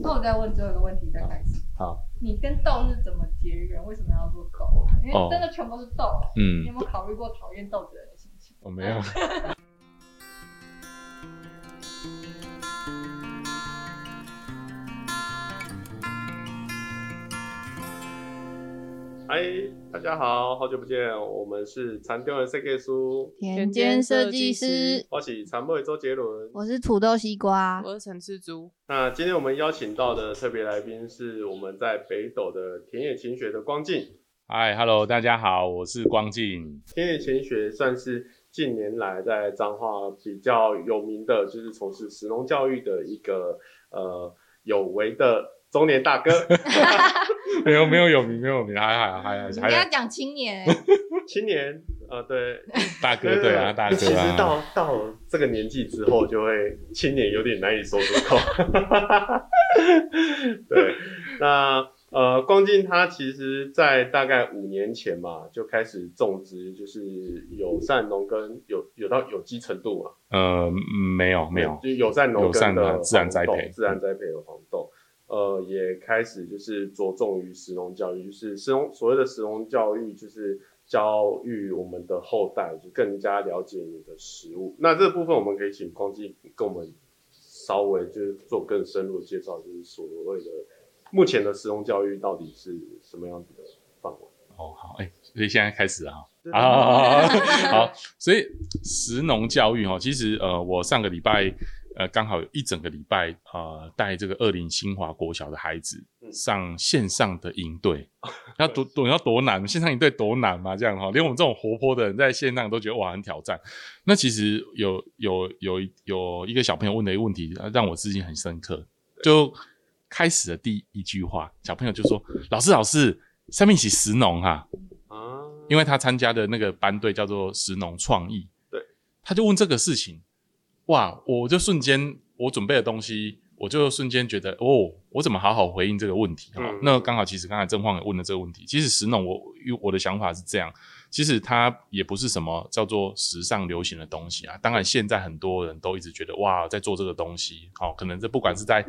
那我再问最后一个问题再开始。好，你跟豆是怎么结缘？为什么要做狗啊？因为真的全部是豆。嗯你有没有考虑过讨厌豆子人的心情？我没有。嗨，大家好，好久不见，我们是残雕人设计师，田间设计师，我是残妹周杰伦。我是土豆西瓜，我是陈志珠，那今天我们邀请到的特别来宾是我们在北斗的田野勤学的光进。嗨，Hello，大家好，我是光进。田野勤学算是近年来在彰化比较有名的，就是从事实农教育的一个呃有为的中年大哥。没有没有有名没有有名，还还还你还还。要 讲青年。欸，青年，呃，对，大哥对啊大哥其实啊，到到这个年纪之后，就会青年有点难以说出口。对，那呃，光进他其实在大概五年前嘛，就开始种植，就是友善农耕，有有到有机程度嘛，呃嗯没有没有，就友善农友善耕的的自然栽培。自然栽培的黄豆。呃，也开始就是着重于食农教育，就是食农所谓的食农教育，就是教育我们的后代，就更加了解你的食物。那这部分我们可以请光基跟我们稍微就是做更深入的介绍，就是所谓的目前的食农教育到底是什么样子的范围？哦好哎，所以现在开始啊。啊好，所以食农教育哈，其实呃，我上个礼拜呃刚好有一整个礼拜呃带这个二林新华国小的孩子嗯上线上的营队，要多多要多难？线上营队多难嘛？这样哈，连我们这种活泼的人在线上都觉得哇很挑战。那其实有有有一有一个小朋友问的一个问题，让我至今很深刻。就开始的第一句话，小朋友就说：“老师老师，上面一起石农哈。”啊，因为他参加的那个班队叫做石农创意，对，他就问这个事情，哇，我就瞬间我准备的东西，我就瞬间觉得，哦，我怎么好好回应这个问题？哦，嗯那刚好其实刚才郑晃也问了这个问题，其实石农我我的想法是这样，其实它也不是什么叫做时尚流行的东西啊，当然现在很多人都一直觉得哇，在做这个东西，哦，可能这不管是在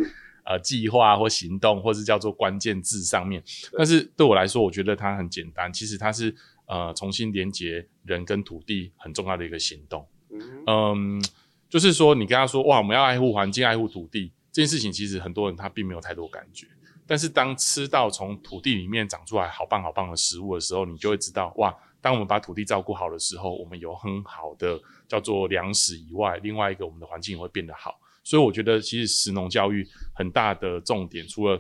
呃计划或行动，或是叫做关键字上面，但是对我来说，我觉得它很简单，其实它是呃重新连接人跟土地很重要的一个行动。嗯嗯，就是说你跟他说哇，我们要爱护环境、爱护土地这件事情，其实很多人他并没有太多感觉。但是当吃到从土地里面长出来好棒好棒的食物的时候，你就会知道哇，当我们把土地照顾好的时候，我们有很好的叫做粮食以外，另外一个我们的环境也会变得好。所以我觉得其实食农教育很大的重点，除了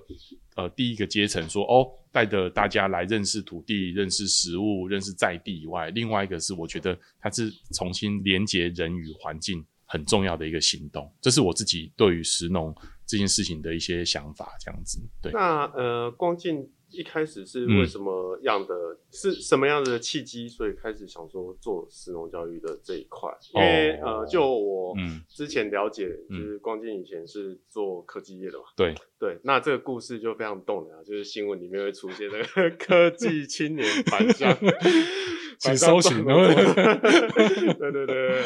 呃第一个阶层说哦带着大家来认识土地、认识食物、认识在地以外，另外一个是我觉得它是重新连接人与环境很重要的一个行动。这是我自己对于石农这件事情的一些想法，这样子对。那呃，光进一开始是为什么样的，是什么样的契机，所以开始想说做石农教育的这一块？因为、哦呃，就我嗯之前了解，就嗯是光进以前是做科技业的嘛，对，对，那这个故事就非常动人啊，就是新闻里面会出现那个 科技青年返乡，请搜寻返乡做对对对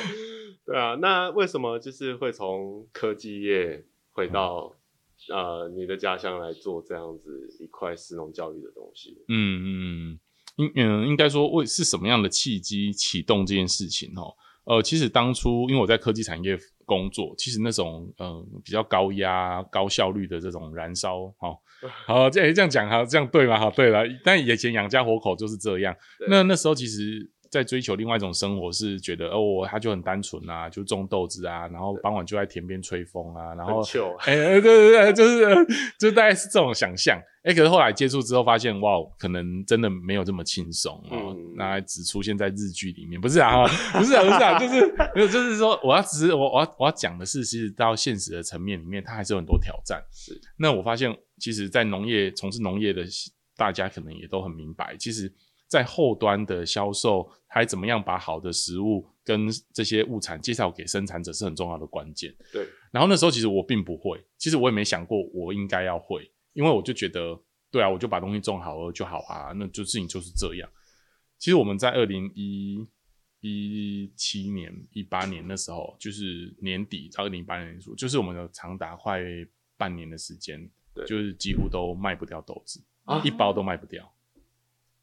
对对啊！那为什么就是会从科技业回到、呃你的家乡来做这样子一块食农教育的东西？嗯嗯，应嗯应该说为是什么样的契机启动这件事情哦？呃，其实当初因为我在科技产业工作，其实那种嗯、呃比较高压、高效率的这种燃烧，哦，好这样这样讲哈，这样对吗？哈，对了，但以前养家活口就是这样。那那时候其实。在追求另外一种生活，是觉得哦，他就很单纯啊，就种豆子啊，然后傍晚就在田边吹风啊，然后哎、呃对对对，就是呃就大概是这种想象。哎、可是后来接触之后发现，哇，可能真的没有这么轻松哦，嗯那、只出现在日剧里面，不是啊，不是啊，不是啊，就是没有，就是说，我要只是我我要我要讲的是，其实到现实的层面里面，它还是有很多挑战。是，那我发现，其实，在农业从事农业的大家可能也都很明白，其实，在后端的销售，还怎么样把好的食物跟这些物产介绍给生产者是很重要的关键。对，然后那时候其实我并不会，其实我也没想过我应该要会，因为我就觉得，对啊，我就把东西种好了就好啊，那就事情就是这样。其实我们在二零一一七年、一八年那时候，就是年底到二零一八年年初，就是我们的长达快半年的时间，对就是几乎都卖不掉豆子，啊一包都卖不掉。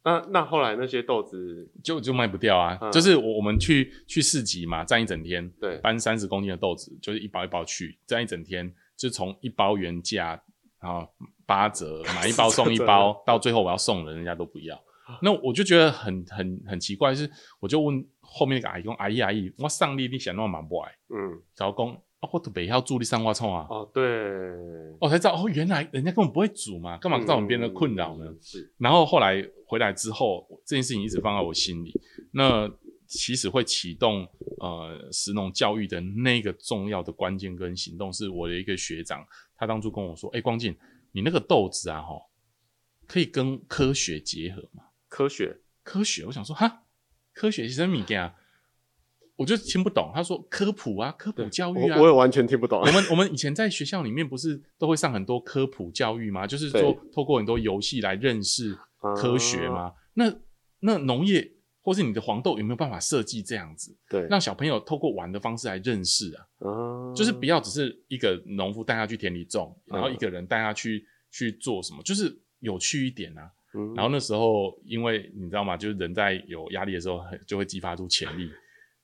那那后来那些豆子，就就卖不掉啊，嗯。就是我我们去去市集嘛，站一整天，对搬三十公斤的豆子，就是一包一包去，站一整天，就从一包原价，然后八折买一包送一包，到最后我要送人，人家都不要。那我就觉得很很很奇怪，是我就问后面那个阿姨讲，阿姨阿姨，我上力你想弄嘛不爱，嗯，然后讲啊，我都北要助力三花葱啊，哦，对，我才知道哦，原来人家根本不会煮嘛，干嘛造成别人的困扰呢？嗯？是，然后后来回来之后，这件事情一直放在我心里。那其实会启动呃食农教育的那个重要的关键跟行动，是我的一个学长，他当初跟我说：“哎、光进，你那个豆子啊，哈，可以跟科学结合嘛？科学，科学？”我想说，哈，科学是什么物件啊？我就听不懂。他说科普啊，科普教育啊，我我也完全听不懂我。们我们以前在学校里面不是都会上很多科普教育吗？就是说透过很多游戏来认识科学啊吗？那那农业或是你的黄豆有没有办法设计这样子，对，让小朋友透过玩的方式来认识啊？啊就是不要只是一个农夫带他去田里种，嗯然后一个人带他去去做什么，就是有趣一点啊。嗯然后那时候，因为你知道吗？就是人在有压力的时候，很就会激发出潜力。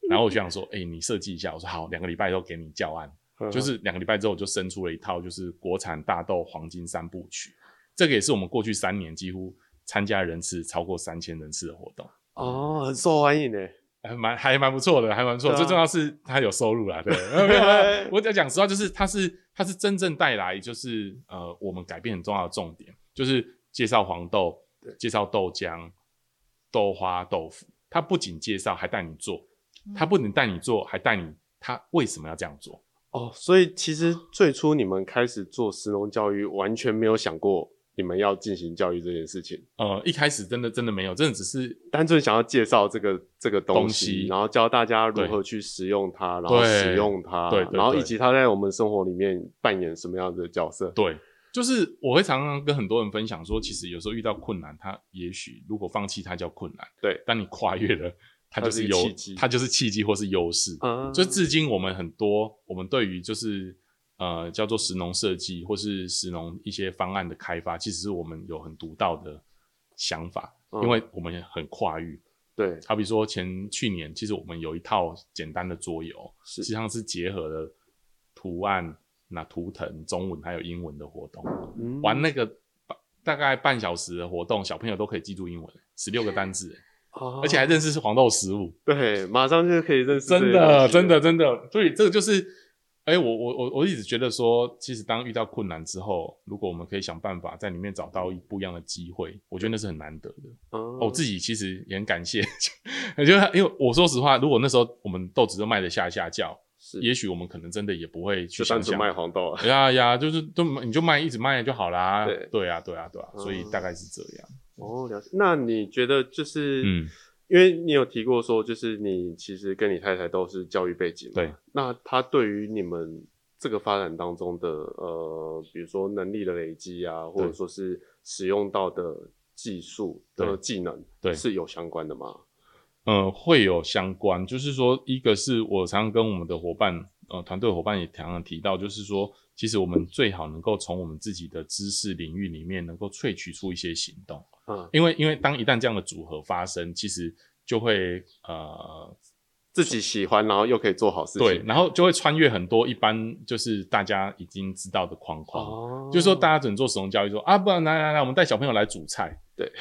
然后我就想说，哎、你设计一下。我说好，两个礼拜后给你教案。嗯就是两个礼拜之后，我就生出了一套就是国产大豆黄金三部曲。这个也是我们过去三年几乎参加人次超过三千人次的活动，哦，很受欢迎呢。还蛮还蛮不错的，还蛮不错。啊最重要是他有收入啦，对，没有没有。我只要讲实话，就是他是他是真正带来就是呃我们改变很重要的重点，就是介绍黄豆，介绍豆浆、豆花、豆腐。他不仅介绍，还带你做。嗯他不能带你做，还带你他为什么要这样做。哦，所以其实最初你们开始做石农教育，完全没有想过你们要进行教育这件事情，呃，一开始真的真的没有，真的只是单纯想要介绍这个这个东东西，西然后教大家如何去使用它，然后使用它，对对对然后以及它在我们生活里面扮演什么样的角色。对，就是我会常常跟很多人分享说，其实有时候遇到困难，他也许如果放弃，它叫困难；对，当你跨越了，它就是一是优个契机，它就是契机或是优势。啊就至今我们很多，我们对于就是呃叫做石农设计或是石农一些方案的开发，其实是我们有很独到的想法，嗯因为我们很跨域。对，好比说前去年，其实我们有一套简单的桌游，实际上是结合了图案、那图腾、中文还有英文的活动。嗯玩那个半大概半小时的活动，小朋友都可以记住英文，十六个单字，哦而且还认识是黄豆食物，对，马上就可以认识真的，真的，真的。所以这个就是，哎、我我我我一直觉得说，其实当遇到困难之后，如果我们可以想办法在里面找到一不一样的机会，我觉得那是很难得的。哦我自己其实也很感谢，我觉得因为我说实话，如果那时候我们豆子都卖的下下叫，是也许我们可能真的也不会去单纯卖黄豆了。呀呀，就是都你就卖一直卖就好啦。对对啊，对啊，对啊，所以嗯大概是这样。哦，了解。那你觉得就是，嗯，因为你有提过说，就是你其实跟你太太都是教育背景嘛，对。那他对于你们这个发展当中的呃，比如说能力的累积啊，或者说是使用到的技术的技能，对是有相关的吗？呃，会有相关，就是说，一个是我常常跟我们的伙伴，呃，团队伙伴也常常提到，就是说，其实我们最好能够从我们自己的知识领域里面，能够萃取出一些行动，嗯，因为因为当一旦这样的组合发生，其实就会呃自己喜欢，然后又可以做好事情，对，然后就会穿越很多一般就是大家已经知道的框框，哦，就是说大家只能做使用教育说啊，不然来来来，我们带小朋友来煮菜。对，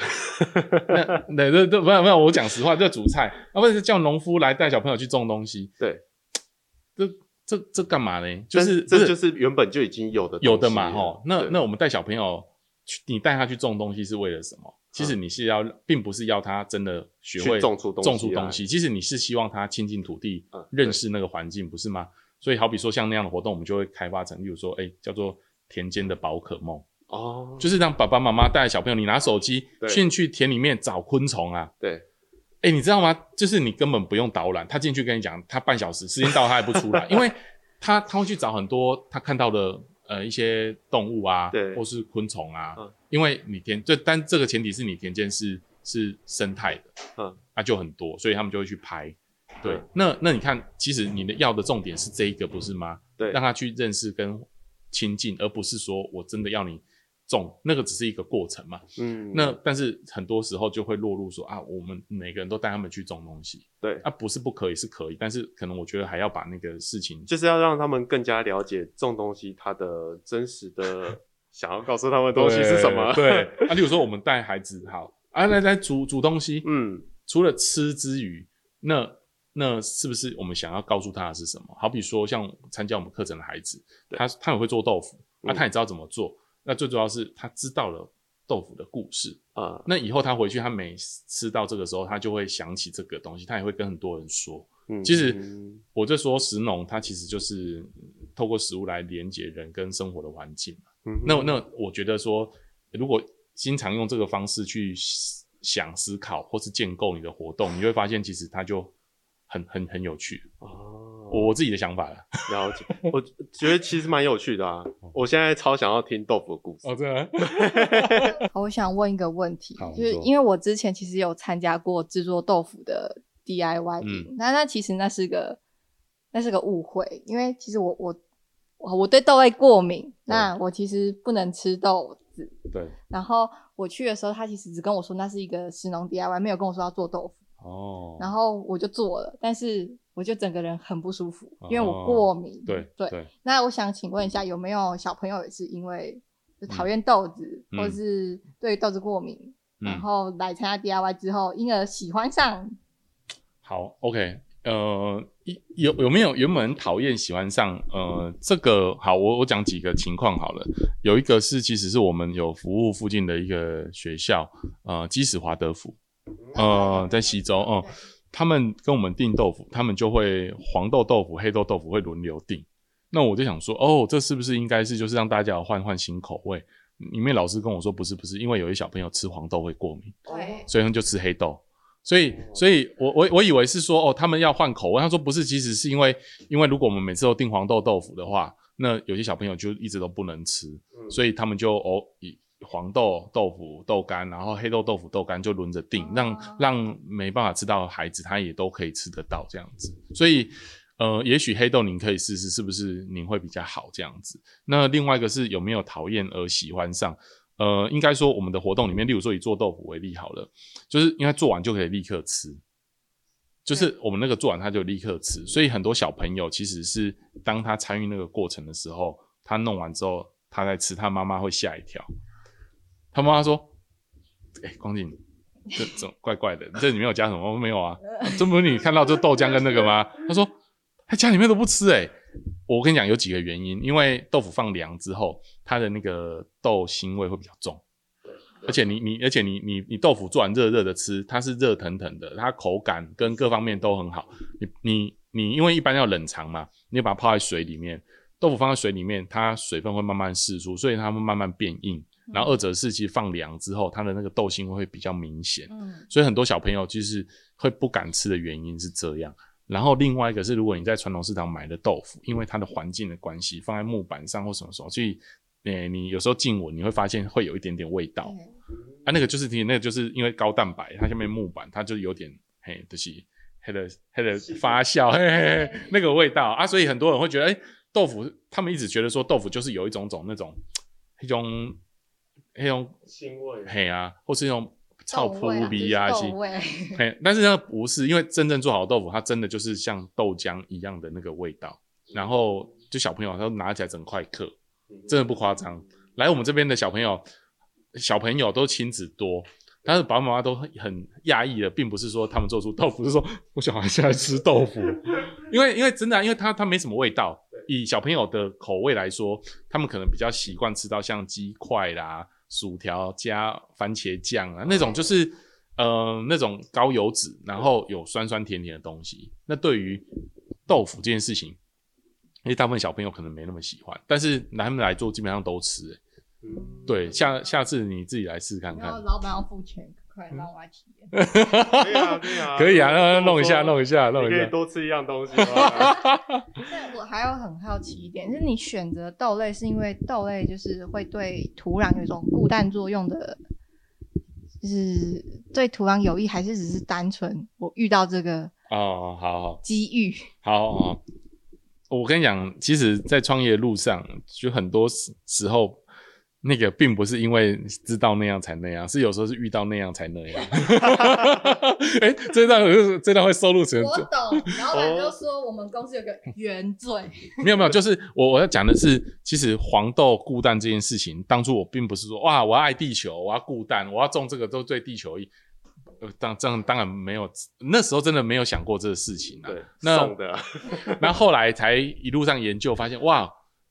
那对对对，没有没有，我讲实话，这煮菜啊，不是叫农夫来带小朋友去种东西，对，这这这干嘛呢？就但是这就是原本就已经有的有的嘛，东西了吼。那对那我们带小朋友去，你带他去种东西是为了什么？其实你是要，并不是要他真的学会种出东西种出东西。其实你是希望他亲近土地嗯，认识那个环境，不是吗？所以好比说像那样的活动，我们就会开发成，例如说，哎，叫做田间的宝可梦，哦，就是让爸爸妈妈带小朋友，你拿手机对进去田里面找昆虫啊。对，哎，你知道吗？就是你根本不用导览，他进去跟你讲，他半小时时间到他还不出来，因为他他会去找很多他看到的呃一些动物啊，对或是昆虫啊，嗯因为你田这但这个前提是你田间是是生态的，嗯，那就很多，所以他们就会去拍。对，嗯那那你看，其实你的要的重点是这一个，不是吗？对让他去认识跟亲近，而不是说我真的要你种，那个只是一个过程嘛。嗯，那但是很多时候就会落入说啊，我们每个人都带他们去种东西，对，啊，不是不可以，是可以，但是可能我觉得还要把那个事情就是要让他们更加了解种东西它的真实的 想要告诉他们的东西是什么。对，啊，例如说我们带孩子好啊，来来煮煮东西，嗯，除了吃之余，那那是不是我们想要告诉他的是什么？好比说像参加我们课程的孩子，他他也会做豆腐，那，嗯他也知道怎么做，那最主要是他知道了豆腐的故事。啊，那以后他回去，他每吃到这个时候，他就会想起这个东西，他也会跟很多人说。嗯其实嗯我就说食农，它其实就是嗯透过食物来连接人跟生活的环境嘛。嗯那那我觉得说，如果经常用这个方式去想思考或是建构你的活动，你会发现其实它就很很很有趣。哦，我自己的想法了。了解，我觉得其实蛮有趣的啊。我现在超想要听豆腐的故事。哦，真的？好我想问一个问题，就是因为我之前其实有参加过制作豆腐的 DIY 嗯，那那其实那是个那是个误会，因为其实我我我我对豆类过敏，那我其实不能吃豆子。对，然后我去的时候，他其实只跟我说那是一个食农 DIY，没有跟我说要做豆腐。哦，然后我就做了，但是我就整个人很不舒服，因为哦我过敏。对对。对，那我想请问一下，有没有小朋友也是因为就讨厌豆子，嗯或是对豆子过敏，嗯然后来参加 DIY 之后，因而喜欢上？好，OK，呃，有有没有原本讨厌喜欢上？呃，这个好，我我讲几个情况好了。有一个是，其实是我们有服务附近的一个学校，呃，基史华德福，呃，在西周，嗯、他们跟我们订豆腐，他们就会黄豆豆腐、黑豆豆腐会轮流订。那我就想说，哦，这是不是应该是就是让大家换换新口味？里面老师跟我说，不是不是，因为有些小朋友吃黄豆会过敏。对，所以他们就吃黑豆。所以，所以我我我以为是说，哦，他们要换口味。他说不是，其实是因为，因为如果我们每次都订黄豆豆腐的话，那有些小朋友就一直都不能吃，嗯所以他们就哦以黄豆豆腐豆干，然后黑豆豆腐豆干就轮着订，让哦让没办法吃到的孩子他也都可以吃得到这样子。所以，呃，也许黑豆您可以试试，是不是您会比较好这样子？那另外一个是有没有讨厌而喜欢上？呃，应该说我们的活动里面，例如说以做豆腐为例好了，就是应该做完就可以立刻吃，就是我们那个做完他就立刻吃，所以很多小朋友其实是当他参与那个过程的时候，他弄完之后他在吃，他妈妈会吓一跳，他妈妈说：“哎、光景，这这怪怪的，这里面有加什么？”我说没有啊，这不是你看到这豆浆跟那个吗？他说：“他家里面都不吃哎、我跟你讲有几个原因，因为豆腐放凉之后，它的那个豆腥味会比较重，而且你你而且你你你豆腐做完热热的吃，它是热腾腾的，它口感跟各方面都很好。你你你因为一般要冷藏嘛，你把它泡在水里面，豆腐放在水里面，它水分会慢慢释出，所以它会慢慢变硬。然后二者是其实放凉之后，它的那个豆腥味会比较明显。嗯，所以很多小朋友就是会不敢吃的原因是这样。然后另外一个是，如果你在传统市场买的豆腐，因为它的环境的关系，放在木板上或什么时候，所以，呃，你有时候进闻你会发现会有一点点味道。啊，那个就是你那个就是因为高蛋白，它下面木板它就有点嘿，就是黑的黑的发酵，嘿嘿嘿，那个味道啊，所以很多人会觉得，哎、豆腐他们一直觉得说豆腐就是有一种种那种 一种那种腥味，嘿啊，或是那种臭扑鼻啊，是就是豆味。嘿，但是呢不是，因为真正做好的豆腐，它真的就是像豆浆一样的那个味道，然后就小朋友他拿起来整块嗑，真的不夸张。来我们这边的小朋友，小朋友都亲子多，但是爸爸妈妈都很很讶异的，并不是说他们做出豆腐，是说我小孩现在吃豆腐，因为因为真的啊、因为它它没什么味道。以小朋友的口味来说，他们可能比较习惯吃到像鸡块啦、薯条加番茄酱啊那种，就是呃那种高油脂，然后有酸酸甜甜的东西。那对于豆腐这件事情，因为大部分小朋友可能没那么喜欢，但是拿他们来做基本上都吃、欸对，下下次你自己来试看看。然后老板要付钱，快让我来体验。可以啊，可以啊，可以啊，那弄一下，弄一一下，弄你可以一下。多吃一样东西吗？但我还有很好奇一点，就是你选择豆类是因为豆类就是会对土壤有一种固氮作用的，就是对土壤有益，还是只是单纯我遇到这个哦，好好机遇？好好，我跟你讲，其实，在创业路上，就很多时时候，那个并不是因为知道那样才那样，是有时候是遇到那样才那样。哎、这段这段会收录成我懂，老板就说我们公司有个原罪，没有没有，就是我我要讲的是，其实黄豆固氮这件事情，当初我并不是说哇，我要爱地球，我要固氮，我要种这个都对地球益。呃，当这样当然没有，那时候真的没有想过这个事情啊。对，那送的啊，然后后来才一路上研究，发现哇，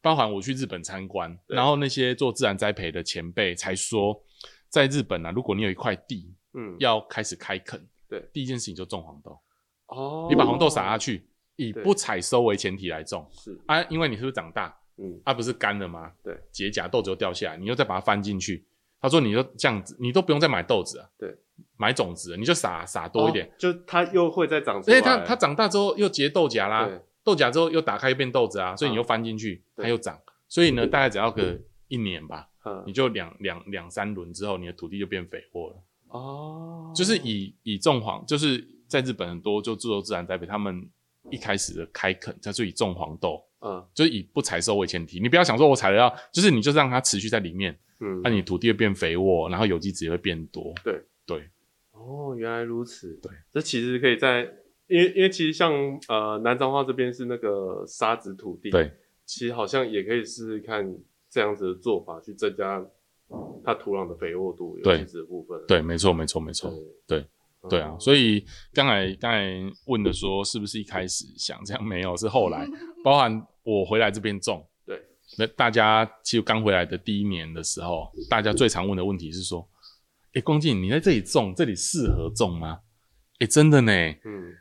包含我去日本参观，然后那些做自然栽培的前辈才说，在日本啊，如果你有一块地嗯，要开始开垦，对。第一件事情就种黄豆，哦，你把黄豆撒下去，以不采收为前提来种。是，啊，因为你是不是长大？嗯，它、不是干了吗？对，结荚豆子就掉下来，你又再把它翻进去。他说你就这样子，你都不用再买豆子啊，对，买种子，你就撒撒多一点。哦，就它又会再长出来，因为它它长大之后又结豆荚啦。对，豆荚之后又打开又变豆子啊，所以你又翻进去，对。它又长，所以呢，大概只要个一年吧，嗯。你就两两两三轮之后，你的土地就变肥沃了。哦，就是以以种黄，就是在日本很多就自由自然栽培，他们一开始的开垦，它就以种黄豆，嗯。就是以不采收为前提。你不要想说我采了要，就是你就让它持续在里面，嗯，那、你土地会变肥沃，然后有机质也会变多。对。对，哦，原来如此。对，这其实可以在，因为因为其实像呃南彰化这边是那个沙子土地，对，其实好像也可以试试看这样子的做法，去增加它土壤的肥沃度、有对机质的部分。对，没错，没错，没错。对对啊，所以刚才刚才问的说，是不是一开始想这样没有，是后来，包含我回来这边种，对，那大家其实刚回来的第一年的时候，大家最常问的问题是说，哎，光进你在这里种，这里适合种吗？哎，真的呢，嗯，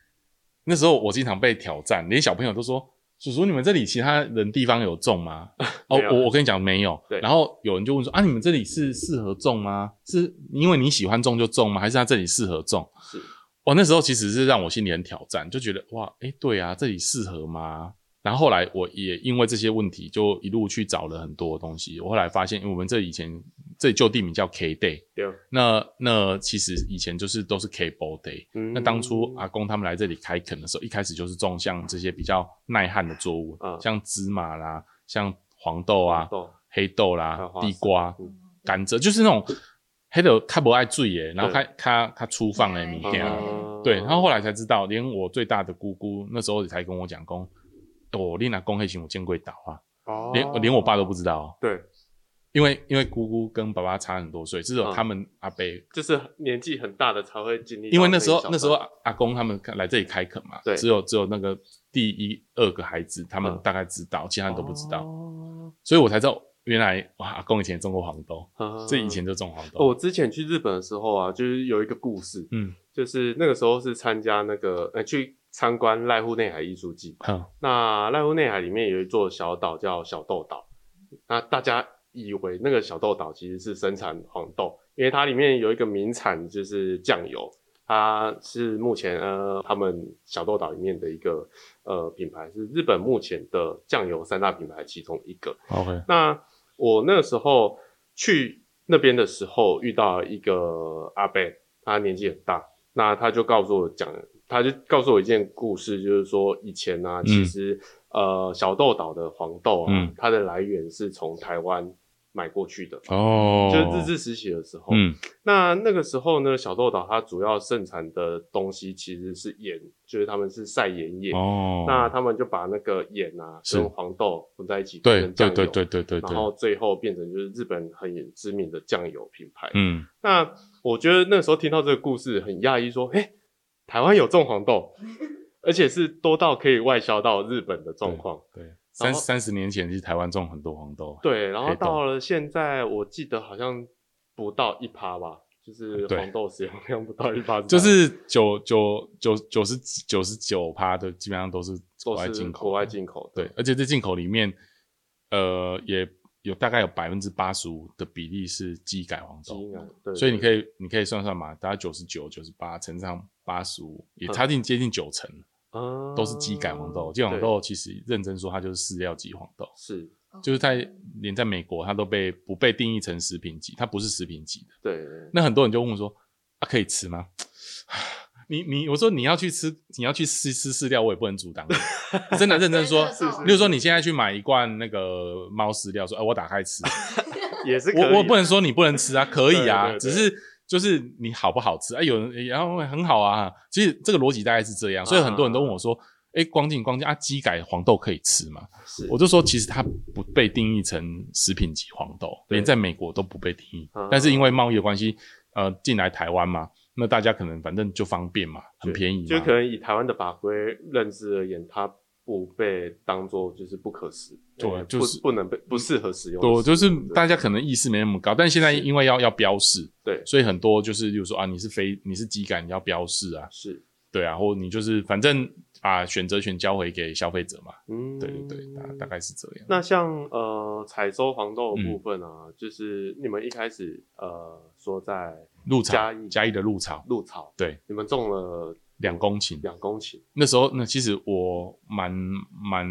那时候我经常被挑战，连小朋友都说。叔叔，你们这里其他人地方有种吗？哦，我我跟你讲没有。对然后有人就问说啊，你们这里是适合种吗？是因为你喜欢种就种吗？还是他这里适合种？是，哇，那时候其实是让我心里很挑战，就觉得哇，诶，对啊，这里适合吗？然后后来我也因为这些问题，就一路去找了很多东西。我后来发现，因为我们这以前这里旧地名叫 K Day，对，那那其实以前就是都是 K Ball Day。嗯那当初阿公他们来这里开垦的时候，一开始就是种像这些比较耐旱的作物，嗯像芝麻啦，像黄豆啊、豆黑豆啦地瓜嗯、甘蔗，就是那种黑豆较不爱醉耶，然后他他他粗放哎米片。啊对，然后后来才知道，连我最大的姑姑那时候才跟我讲，公哦，你拿公黑型我见过倒啊，哦。连连我爸都不知道哦，对，因为因为姑姑跟爸爸差很多岁，只有嗯。他们阿伯，就是年纪很大的才会经历因为那时候那时候阿公他们来这里开垦嘛，对。只有只有那个第一二个孩子，他们嗯。大概知道，其他人都不知道，哦。所以我才知道原来哇，阿公以前种过黄豆，啊这以前就种黄豆，哦我之前去日本的时候啊，就是有一个故事，嗯，就是那个时候是参加那个呃去参观濑户内海艺术季，好，那濑户内海里面有一座小岛叫小豆岛，那大家以为那个小豆岛其实是生产黄豆，因为它里面有一个名产就是酱油，它是目前呃他们小豆岛里面的一个呃品牌，是日本目前的酱油三大品牌其中一个。，OK，那我那个时候去那边的时候，遇到一个阿伯，他年纪很大，那他就告诉我讲，他就告诉我一件故事，就是说以前呢、其实、呃小豆岛的黄豆啊，嗯它的来源是从台湾买过去的。哦，就是日治时期的时候，嗯那那个时候呢，小豆岛它主要盛产的东西其实是盐，就是他们是晒盐业。哦，那他们就把那个盐啊跟黄豆混在一起，对对对对对对，然后最后变成就是日本很知名的酱油品牌。嗯，那我觉得那时候听到这个故事很讶异，说，哎、台湾有种黄豆，而且是多到可以外销到日本的状况。对，三三十年前其实台湾种很多黄豆，对，然后到了现在，我记得好像不到一趴吧，就是对。黄豆使用量不到一趴，就是九九九九十九十九趴的基本上都是国外进口，国外进口的。对，而且这进口里面，呃，也有大概有百分之八十五的比例是基改黄豆，基因啊，对，所以你可以以你可以算算嘛，大概九十九、九十八乘上八十五，也嗯差近接近九成啊都是基改黄豆。基改黄豆其实认真说，它就是饲料级黄豆，是，就是在连在美国它都被不被定义成食品级，它不是食品级的。对，那很多人就问我说：“啊，可以吃吗？”你你我说你要去吃，你要去吃吃饲料，我也不能阻挡你。真的认真说，例如说你现在去买一罐那个猫饲料，说哎、我打开吃，也是可以的我我不能说你不能吃啊，可以啊，只是就是你好不好吃？哎、有人然后很好啊，其实这个逻辑大概是这样，所以很多人都问我说，哎、光进光进啊，鸡改黄豆可以吃吗？是。我就说其实它不被定义成食品级黄豆，连在美国都不被定义啊，但是因为贸易的关系，呃，进来台湾嘛，那大家可能反正就方便嘛，很便宜嘛，就可能以台湾的法规认知而言，它不被当做就是不可食，呃对就是不不能被不适合使用。对，就是大家可能意识没那么高，但现在因为要要标示，对所以很多就是，比如说啊，你是非你是机感，你要标示啊，是对啊，或你就是反正把选择权交回给消费者嘛，嗯，对对对，大大概是这样。那像呃采收黄豆的嗯部分啊，就是你们一开始呃说在鹿草嘉义嘉义的鹿草，鹿草，对，你们种了两公顷，两公顷，那时候那其实我蛮蛮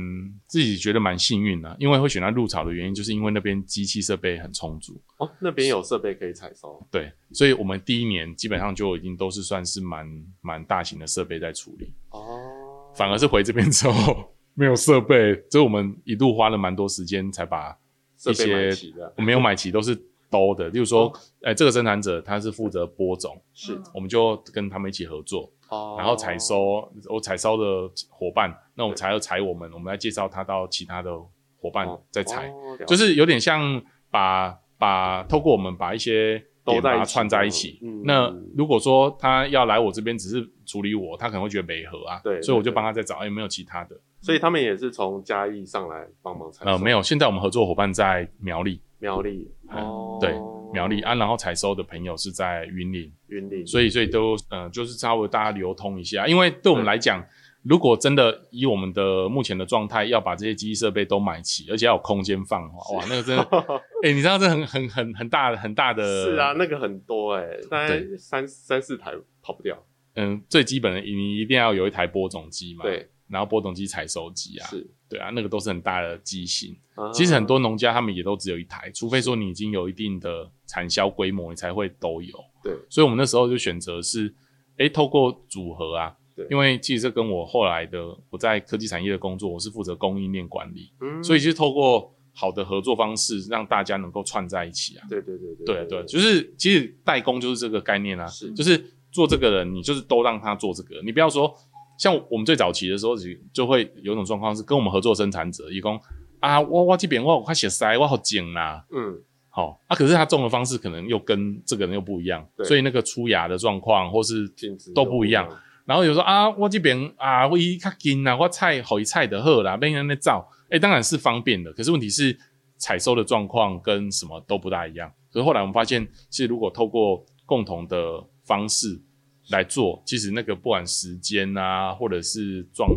自己觉得蛮幸运的、因为会选到鹿草的原因，就是因为那边机器设备很充足，哦，那边有设备可以采收，对，所以我们第一年基本上就已经都是算是蛮蛮大型的设备在处理。哦，反而是回这边之后没有设备，所以我们一度花了蛮多时间才把设一些没有买齐，都是兜的。例如说，哎、这个生产者他是负责播种，是嗯我们就跟他们一起合作，哦，然后采收我采收的伙伴，那我们才要采我们，我们来介绍他到其他的伙伴哦再采，哦就是有点像把把透过我们把一些都在一起点把它串在一起。嗯那如果说他要来我这边只是处理我，他可能会觉得没合啊，对所以我就对。帮他再找，哎有没有其他的？所以他们也是从嘉义上来帮忙采收，呃，没有，现在我们合作伙伴在苗栗，苗栗嗯哦，对，苗栗啊，然后采收的朋友是在云林，云林，所以所以都呃就是稍微大家流通一下，因为对我们来讲，如果真的以我们的目前的状态，要把这些机器设备都买齐，而且要有空间放的话，哇，那个真的，哎、你知道这很很很很大的很大的，是啊，，那个很多哎，大概三三四台跑不掉，嗯，最基本的你一定要有一台播种机嘛，，对，然后播种机、采收机啊，是，对啊，那个都是很大的机型。啊其实很多农家他们也都只有一台，除非说你已经有一定的产销规模，你才会都有。对所以我们那时候就选择是，诶，透过组合啊对，因为其实这跟我后来的我在科技产业的工作，我是负责供应链管理，嗯所以就是透过好的合作方式，让大家能够串在一起啊。对对对对对就是其实代工就是这个概念啊，是就是做这个人，你就是都让他做这个，你不要说像我们最早期的时候，就就会有一种状况是跟我们合作生产者，一共啊，我我这边我有快写塞，我好紧啦，嗯。好、啊，可是他种的方式可能又跟这个人又不一样，所以那个出芽的状况或是都不一样。然后有时候啊，我这边啊，我一较近啊，我菜好一菜的好啦，被人那照，哎，当然是方便的，可是问题是采收的状况跟什么都不大一样。所以后来我们发现，其实如果透过共同的方式来做，其实那个不管时间啊，或者是状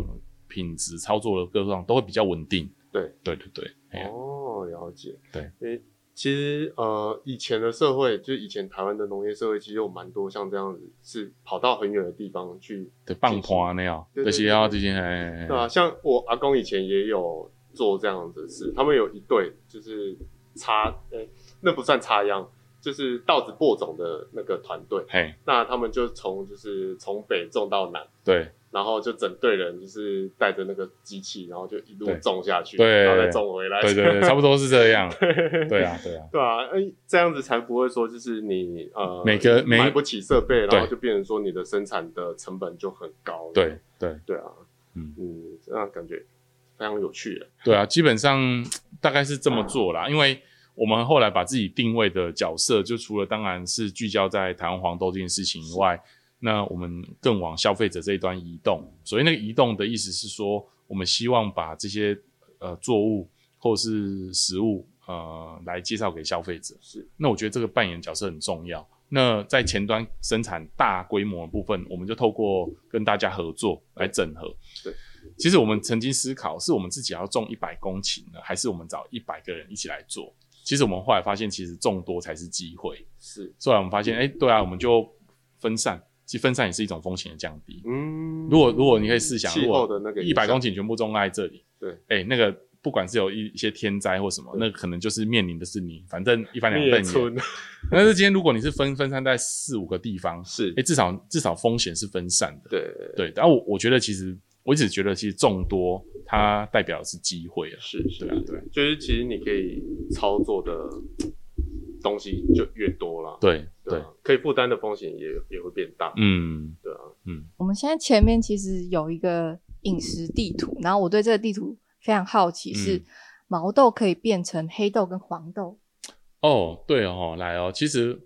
品质、操作的各种都会比较稳定。对。对对对，哦，了解。对，因为其实呃，以前的社会，就以前台湾的农业社会，其实有蛮多像这样子，是跑到很远的地方去，对棒花那样，对对就是要这些，哎，对啊，像我阿公以前也有做这样子的事，他们有一对就是插，诶、那不算插秧，就是稻子播种的那个团队，嘿，那他们就从就是从北种到南。对然后就整队人就是带着那个机器，然后就一路种下去，对然后再种回来。对对对，差不多是这样。对啊，对啊，对啊，哎，这样子才不会说就是你呃每个每买不起设备，然后对就变成说你的生产的成本就很高。对对对啊，嗯嗯，这样感觉非常有趣的。对啊，基本上大概是这么做啦。因为我们后来把自己定位的角色，就除了当然是聚焦在台湾黄豆这件事情以外，那我们更往消费者这一端移动。所以那个移动的意思是说，我们希望把这些呃作物或是食物呃来介绍给消费者。是，那我觉得这个扮演角色很重要。那在前端生产大规模的部分，我们就透过跟大家合作来整合。对，其实我们曾经思考，是我们自己要种一百公顷呢，还是我们找一百个人一起来做？其实我们后来发现，其实众多才是机会。是，后来我们发现，哎、对啊，我们就分散，其实分散也是一种风险的降低。嗯，如果如果你可以试想，如果一百公顷，全部种在这里，对，哎、那个不管是有一一些天灾或什么，那可能就是面临的是你，反正一翻两灭瞪眼，村，但是今天如果你是分分散在四五个地方，是哎，至少至少风险是分散的。对对，然后我我觉得其实我一直觉得其实众多它代表的是机会啊。是是对啊对啊。就是其实你可以操作的东西就越多了，对对可以负担的风险也也会变大，嗯对啊，嗯。我们现在前面其实有一个饮食地图，然后我对这个地图非常好奇，是嗯毛豆可以变成黑豆跟黄豆，哦，对哦，来哦，其实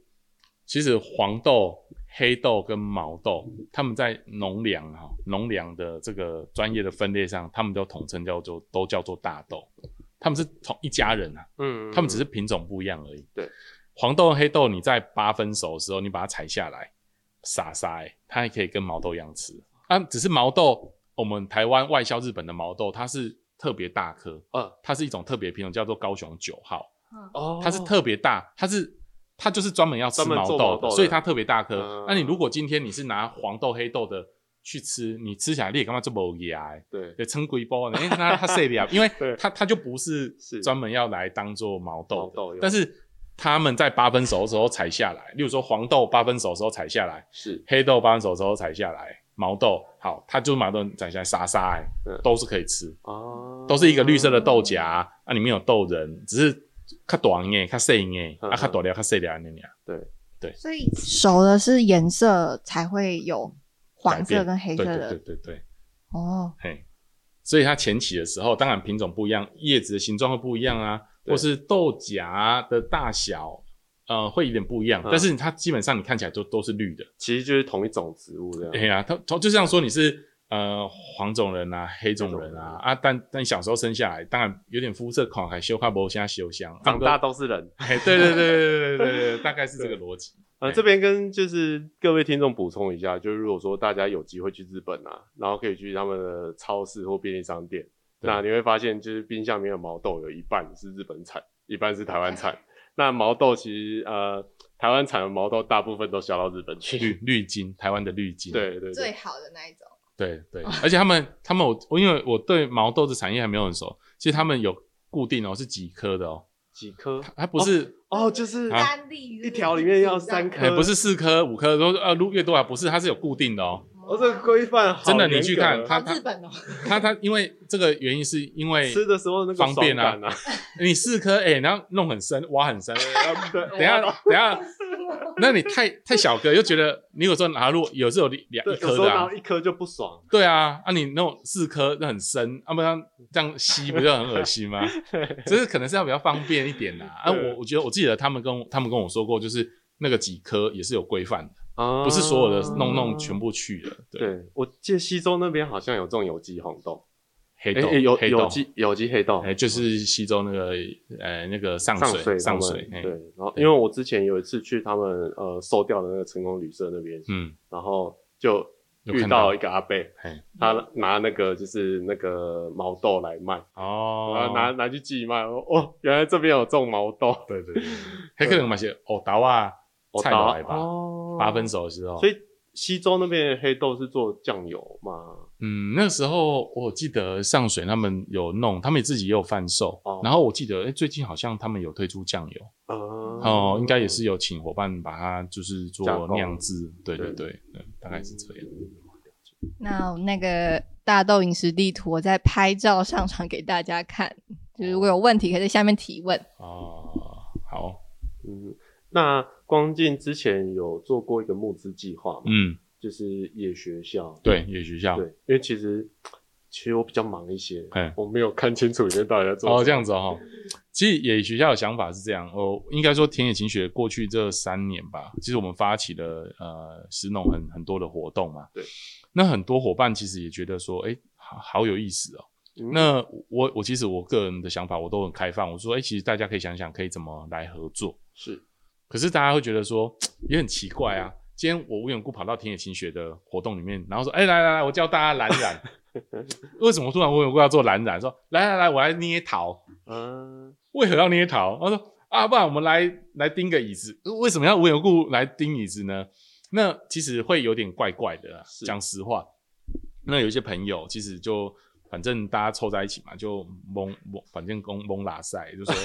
其实黄豆、黑豆跟毛豆，他们在农粮哈农粮的这个专业的分类上，他们都统称叫做都叫做大豆，他们是同一家人啊，嗯，他们只是品种不一样而已。对，黄豆和黑豆，你在八分熟的时候，你把它采下来，撒沙、欸，它还可以跟毛豆一样吃啊。只是毛豆，我们台湾外销日本的毛豆，它是特别大颗，呃它是一种特别品种，叫做高雄九号，哦，它是特别大，它是。它就是专门要吃毛豆的所以它特别大颗。嗯那你如果今天你是拿黄豆、黑豆的去吃，你吃起来你也干嘛这么牙？对对，称龟包呢？因为它它碎掉，因为 它它就不是是专门要来当做毛豆的毛豆但是他们在八分熟的时候采下来，例如说黄豆八分熟的时候采下来，是黑豆八分熟的时候采下来，毛豆好，它就是毛豆采下来沙沙哎、嗯都是可以吃，哦，都是一个绿色的豆荚，啊，里面有豆仁，只是较短诶，较细诶，嗯啊，较大粒，较细粒那样。对，所以熟的是颜色才会有黄色跟黑色的。对对对对，哦，嘿，所以它前期的时候，当然品种不一样，叶子的形状会不一样啊，或是豆荚的大小，呃，会有点不一样。嗯。但是它基本上你看起来都都是绿的。其实就是同一种植物这样，哎呀，它它就像说你是呃黄种人啊、黑种人啊啊，但但小时候生下来，当然有点肤色狂，还修花博现在修香，长大都是人。对对对对对对对，大概是这个逻辑。呃，这边跟就是各位听众补充一下，就是如果说大家有机会去日本啊，然后可以去他们的超市或便利商店，那你会发现就是冰箱里面的毛豆有一半是日本产，一半是台湾产。那毛豆其实呃，台湾产的毛豆大部分都销到日本去，绿绿金，台湾的绿金，对对,最好的那一种。对对，而且他们他们我我因为我对毛豆的产业还没有很熟，其实他们有固定哦，是几颗的哦，几颗？它不是哦，就是啊。三粒一条里面要三颗。哎、不是四颗五颗，说呃越多啊，不是，它是有固定的哦。哦，这个规范好真的你去看格它日本哦，它它因为这个原因是因为吃的时候那个方便啊。你四颗哎，然后弄很深，挖很深，对 等下等下，那你太太小个，又觉得你有时候拿入有时候有两对，一颗的一颗就不爽。对啊，啊你那种四颗那很深，要、不然这样吸不就很恶心吗？只是可能是要比较方便一点啦。啊，对我我觉得我记得他们跟我他们跟我说过，就是那个几颗也是有规范的，啊不是所有的弄弄全部去了。对，对，我记得西周那边好像有种有机红豆，诶黑豆诶有有黑豆，机有机黑豆，哎，就是西周那个呃那个上上水上水，哎对，然后因为我之前有一次去他们呃收掉的那个成功旅社那边，嗯，然后就遇到一个阿伯，嘿，他拿那个就是那个毛豆来卖，然哦后，拿拿去寄卖，哦，原来这边有种毛豆，对对对，还可能买些哦达啊我菜来吧，哦。八分熟的时候，所以西周那边的黑豆是做酱油吗？嗯，那时候我记得上水他们有弄，他们自己也有贩售。哦然后我记得，哎、最近好像他们有推出酱油啊，哦，应该也是有请伙伴把它就是做酿制。对对对对对，大概是这样。那那个大豆饮食地图，我在拍照上传给大家看。就是如果有问题，可以在下面提问。哦，好，嗯，那光进之前有做过一个募资计划嘛，嗯，就是野学校，对，野学校。对，因为其实其实我比较忙一些哎，我没有看清楚里面到底在做哦，这样子哦。其实野学校的想法是这样，哦，应该说田野勤学过去这三年吧，其实我们发起了呃石农很很多的活动嘛。对。那很多伙伴其实也觉得说，哎、好好有意思哦。嗯那我我其实我个人的想法我都很开放，我说，哎、其实大家可以想想可以怎么来合作。是可是大家会觉得说 也很奇怪啊，今天我无缘无故跑到田野勤学的活动里面，然后说，哎、来来来，我教大家蓝染。为什么突然无缘无故要做蓝染？说来来来，我来捏陶。嗯，为何要捏陶？他说啊，不然我们来来钉个椅子。为什么要无缘无故来钉椅子呢？那其实会有点怪怪的啊是讲实话，那有一些朋友其实就反正大家凑在一起嘛，就蒙蒙，反正公蒙拉塞，就说，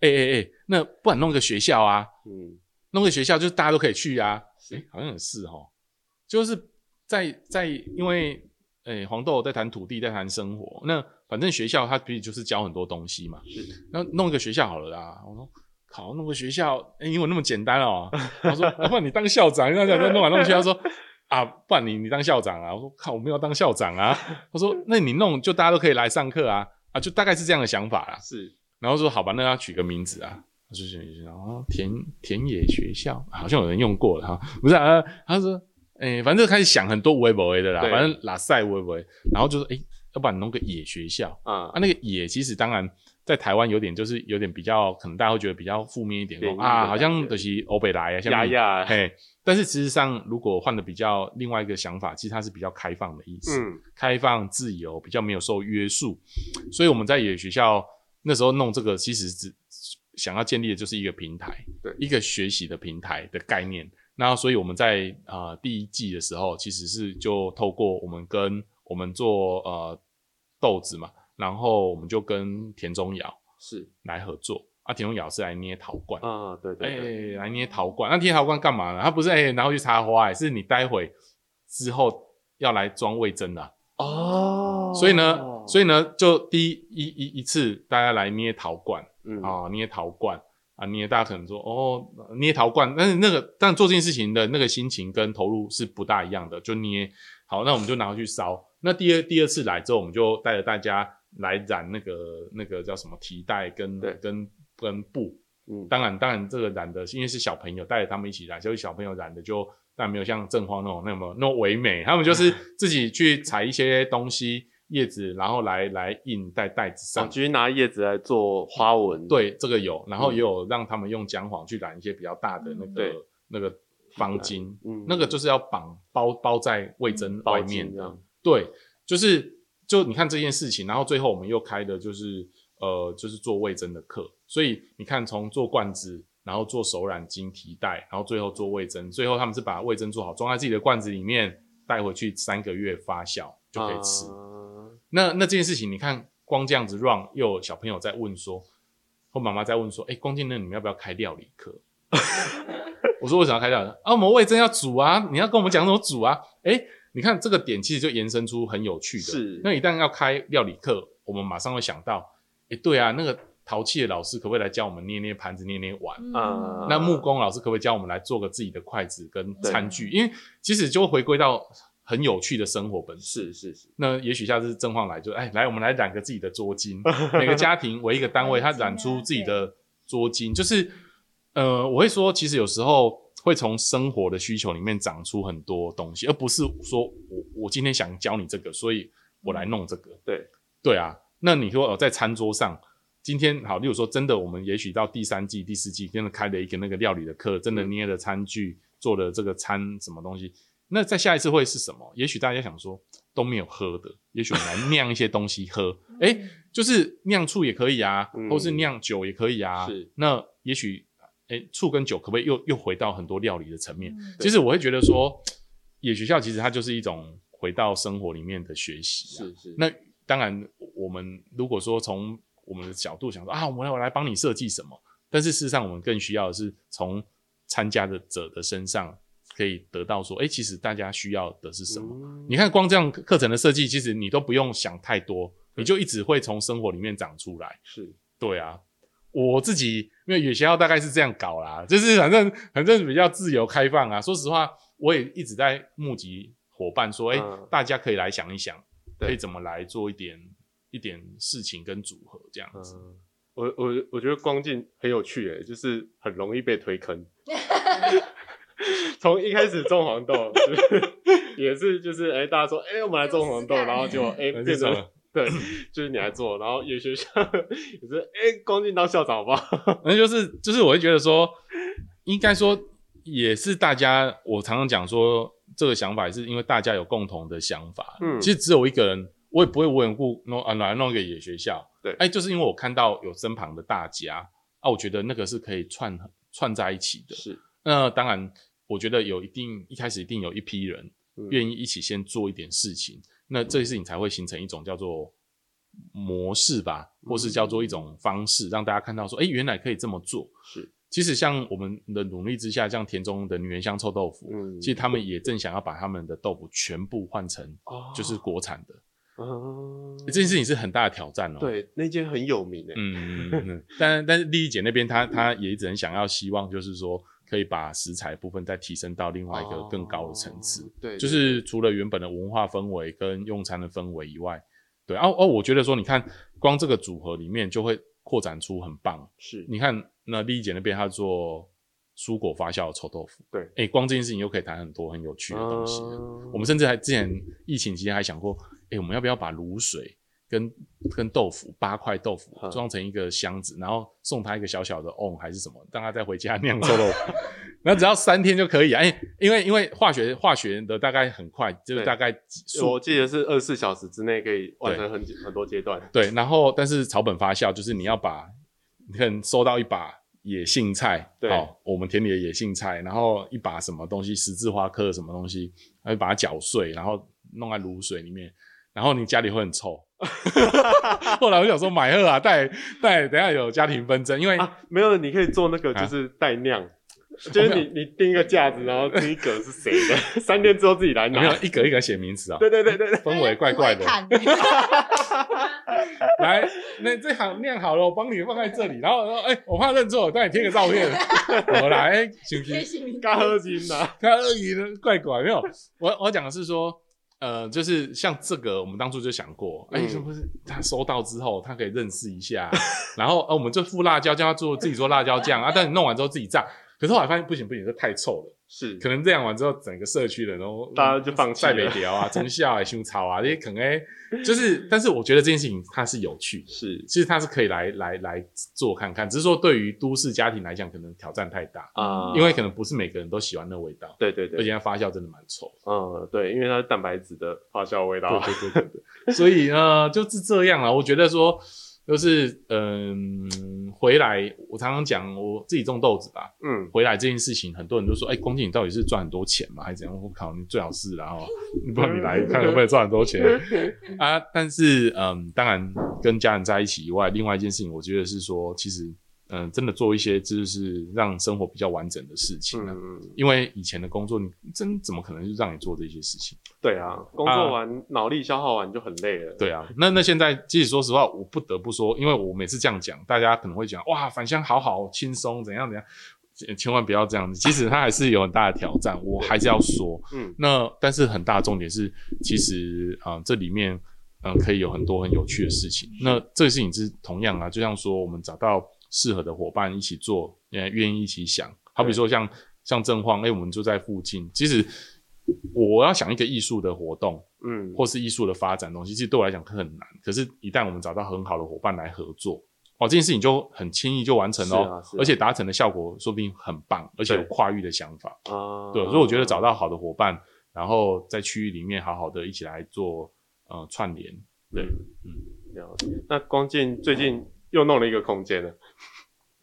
哎哎哎，那不然弄个学校啊？嗯，弄个学校就是大家都可以去啊，是诶好像也是哦，就是在在因为诶黄豆在谈土地，在谈生活，那反正学校它其实就是教很多东西嘛，是那弄一个学校好了啦，我说。靠，弄个学校，诶英文那么简单哦。他说，要 不然你当校长，那讲弄来弄去。他说，啊，不然你你当校长啊。我说，靠，我没有当校长啊。他说，那你弄就大家都可以来上课啊，啊，就大概是这样的想法啦。是，然后说好吧，那要取个名字啊，他说选哦田田野学校，好像有人用过了哈，不是啊，他说诶、反正就开始想很多微博的啦，反正拉塞微博，然后就说诶、要不然弄个野学校啊啊，那个野其实当然在台湾有点就是有点比较，可能大家会觉得比较负面一点，啊，好像就是欧北来啊，像嘿，但是事实上如果换的比较另外一个想法，其实它是比较开放的意思，嗯，开放、自由，比较没有受约束。所以我们在野学校那时候弄这个，其实只想要建立的就是一个平台，对一个学习的平台的概念。那所以我们在呃第一季的时候，其实是就透过我们跟我们做呃豆子嘛，然后我们就跟田中窑是来合作。啊，田中窑是来捏陶罐，啊，对对哎、对，来捏陶罐。那捏陶罐干嘛呢？他不是哎、然后去插花、哎，是你待会之后要来装味噌的啊、哦。所以呢，所以呢，就第一一一一次大家来捏陶罐嗯啊，捏陶罐啊，捏大家可能说哦，捏陶罐，但是那个但做这件事情的那个心情跟投入是不大一样的，就捏。好，那我们就拿回去烧。那第二第二次来之后，我们就带着大家来染那个那个叫什么提带跟跟跟布，嗯当然，当然，这个染的，因为是小朋友带着他们一起染，所以小朋友染的就当然没有像正花那种那么那么唯美。他们就是自己去采一些东西叶子，然后来来印在袋子上。想继续拿叶子来做花纹，，对，这个有，然后嗯也有让他们用姜黄去染一些比较大的那嗯个对那个方巾，嗯那个就是要绑包包在味噌外面的。对，就是就你看这件事情，然后最后我们又开的就是呃，就是做味噌的课，所以你看从做罐子，然后做手染巾提袋，然后最后做味噌，最后他们是把味噌做好，装在自己的罐子里面，带回去三个月发酵就可以吃。啊那那这件事情，你看光这样子 run，又有小朋友在问说，或妈妈在问说，哎、光进那你们要不要开料理课？我说为什么要开料理课？啊，我们味噌要煮啊，你要跟我们讲怎么煮啊？哎、你看这个点其实就延伸出很有趣的。是那一旦要开料理课，我们马上会想到，哎、对啊，那个陶器的老师可不可以来教我们捏捏盘子、捏捏碗？啊那木工老师可不可以教我们来做个自己的筷子跟餐具？因为其实就会回归到很有趣的生活本身。是是是，那也许下次正晃来就哎来，我们来染个自己的桌巾，每个家庭为一个单位，他染出自己的桌巾，就是呃，我会说，其实有时候会从生活的需求里面长出很多东西，而不是说我我今天想教你这个，所以我来弄这个。对对啊，那你说哦，在餐桌上，今天好，例如说真的，我们也许到第三季、第四季，真的开了一个那个料理的课，真的捏了餐具，做了这个餐什么东西。那在下一次会是什么？也许大家想说都没有喝的，也许我们来 酿一些东西喝。诶，就是酿醋也可以啊，嗯或是酿酒也可以啊。是那也许诶，醋跟酒可不可以又又回到很多料理的层面？嗯其实我会觉得说，野学校其实它就是一种回到生活里面的学习、啊。是是，那当然，我们如果说从我们的角度想说啊，我们要来帮你设计什么，但是事实上我们更需要的是从参加的者的身上可以得到说，哎、其实大家需要的是什么？嗯你看，光这样课程的设计，其实你都不用想太多，你就一直会从生活里面长出来。是对啊，我自己因为野学校大概是这样搞啦，就是反正反正比较自由开放啊。说实话，我也一直在募集伙伴说，哎、嗯大家可以来想一想，对可以怎么来做一点一点事情跟组合这样子。嗯，我我我觉得光进很有趣诶，就是很容易被推坑。从一开始种黄豆，就 是也是就是哎、大家说哎、我们来种黄豆，然后就哎、那变成 对，就是你来做，然后野学校也是哎、光进当校长好不好？那就是就是我会觉得说，应该说也是大家，我常常讲说这个想法也是因为大家有共同的想法。嗯其实只有一个人，我也不会无缘故弄啊来弄一个野学校。对哎，就是因为我看到有身旁的大家啊，我觉得那个是可以串串在一起的。是那当然，我觉得有一定一开始一定有一批人嗯愿意一起先做一点事情，那这些事情才会形成一种叫做模式吧，或是叫做一种方式，让大家看到说，哎、原来可以这么做。是，其实像我们的努力之下，像田中的女原香臭豆腐，嗯其实他们也正想要把他们的豆腐全部换成哦就是国产的，嗯这件事情是很大的挑战哦。，对，那间很有名诶。嗯嗯嗯嗯，但但是丽丽姐那边她她也一直很想要，希望就是说可以把食材部分再提升到另外一个更高的层次。哦对，对就是除了原本的文化氛围跟用餐的氛围以外，对哦哦，我觉得说你看光这个组合里面就会扩展出很棒。是你看那丽丽姐那边她做蔬果发酵的臭豆腐，对哎，光这件事情又可以谈很多很有趣的东西。嗯我们甚至还之前疫情期间还想过，哎，我们要不要把卤水跟跟豆腐八块豆腐嗯装成一个箱子，然后送他一个小小的瓮还是什么，让他再回家酿臭豆腐。那只要三天就可以啊！哎、因为因为化学化学的大概很快，就是大概我记得是二十四小时之内可以完成很很多阶段。对，然后但是草本发酵就是你要把，你可能收到一把野性菜，对哦，我们田里的野性菜，然后一把什么东西十字花科的什么东西，然后把它搅碎，然后弄在卤水里面，然后你家里会很臭。后来我想说买二啊，带带，等一下有家庭纷争，因为、啊，没有，你可以做那个啊就是带酿，就是你你定一个架子，然后这一格是谁的，三天之后自己来没有拿。一格一格写名字啊、对对对对对，氛围怪怪的。看 来，那这行酿好了，我帮你放在这里。然后说，哎、我怕认错，我带你贴个照片。我来，哎行不行？贴心名嘎喝金呐，他鳄鱼的怪怪没有，我我讲的是说，呃，就是像这个，我们当初就想过，哎、嗯是不是他收到之后，他可以认识一下，然后呃，我们就附辣椒，叫他做自己做辣椒酱啊，但你弄完之后自己炸。可是后来发现不行不行，这太臭了，是可能这样完之后，整个社区的人都大家就放弃晒了北条啊、中校啊、胸草啊这些，可能哎，就是，但是我觉得这件事情它是有趣的，是其实它是可以来来来做看看，只是说对于都市家庭来讲，可能挑战太大，啊，因为可能不是每个人都喜欢那味道，对对对，而且它发酵真的蛮臭。嗯对，因为它是蛋白质的发酵味道，对对对对对，所以呢，就是这样啊。我觉得说，就是嗯，回来我常常讲我自己种豆子吧，嗯回来这件事情，很多人都说，哎、光景你到底是赚很多钱吗，还是怎样？我靠，你最好是然后，你不然你来看可不可以赚很多钱啊？但是嗯，当然跟家人在一起以外，另外一件事情，我觉得是说，其实嗯，真的做一些就是让生活比较完整的事情啊。嗯，因为以前的工作，你真怎么可能就让你做这些事情？对啊，工作完脑力消耗完就很累了，对啊，那那现在，其实说实话，我不得不说，因为我每次这样讲，大家可能会讲哇，返乡好好轻松，怎样怎样，千千万不要这样子。即使它还是有很大的挑战，我还是要说。嗯那但是很大的重点是，其实啊、呃这里面嗯、呃可以有很多很有趣的事情。那这个事情是同样啊，就像说我们找到适合的伙伴一起做，也愿意一起想。好比说像像正晃，哎、我们就在附近，其实。我要想一个艺术的活动，嗯，或是艺术的发展东西，其实对我来讲很难。可是，一旦我们找到很好的伙伴来合作，哦，这件事情就很轻易就完成了、是啊啊而且达成的效果说不定很棒，而且有跨域的想法。啊，对，所以我觉得找到好的伙伴，然后在区域里面好好的一起来做呃串联。对，嗯了解。那光剑最近又弄了一个空间了，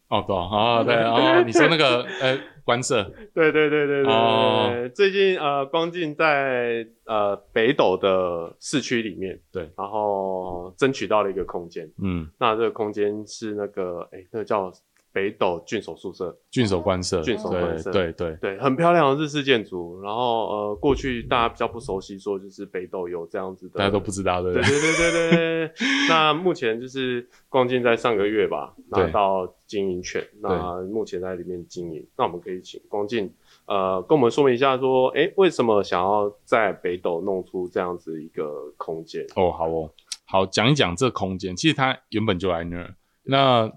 哦，对啊，对哦，你说那个呃官舍，对对对对对哦。对，最近呃，光进在呃北斗的市区里面，对，然后争取到了一个空间。嗯，那这个空间是那个哎，那个叫北斗郡守宿舍，郡守官舍，郡守官舍对对对，对，很漂亮的日式建筑。然后呃，过去大家比较不熟悉，说就是北斗有这样子的，大家都不知道，对不对？对对对对。那目前就是光进在上个月吧拿到经营权，那目前在里面经营。那我们可以请光进呃跟我们说明一下，说诶为什么想要在北斗弄出这样子一个空间？哦，好哦，好讲一讲这空间。其实它原本就在那儿。那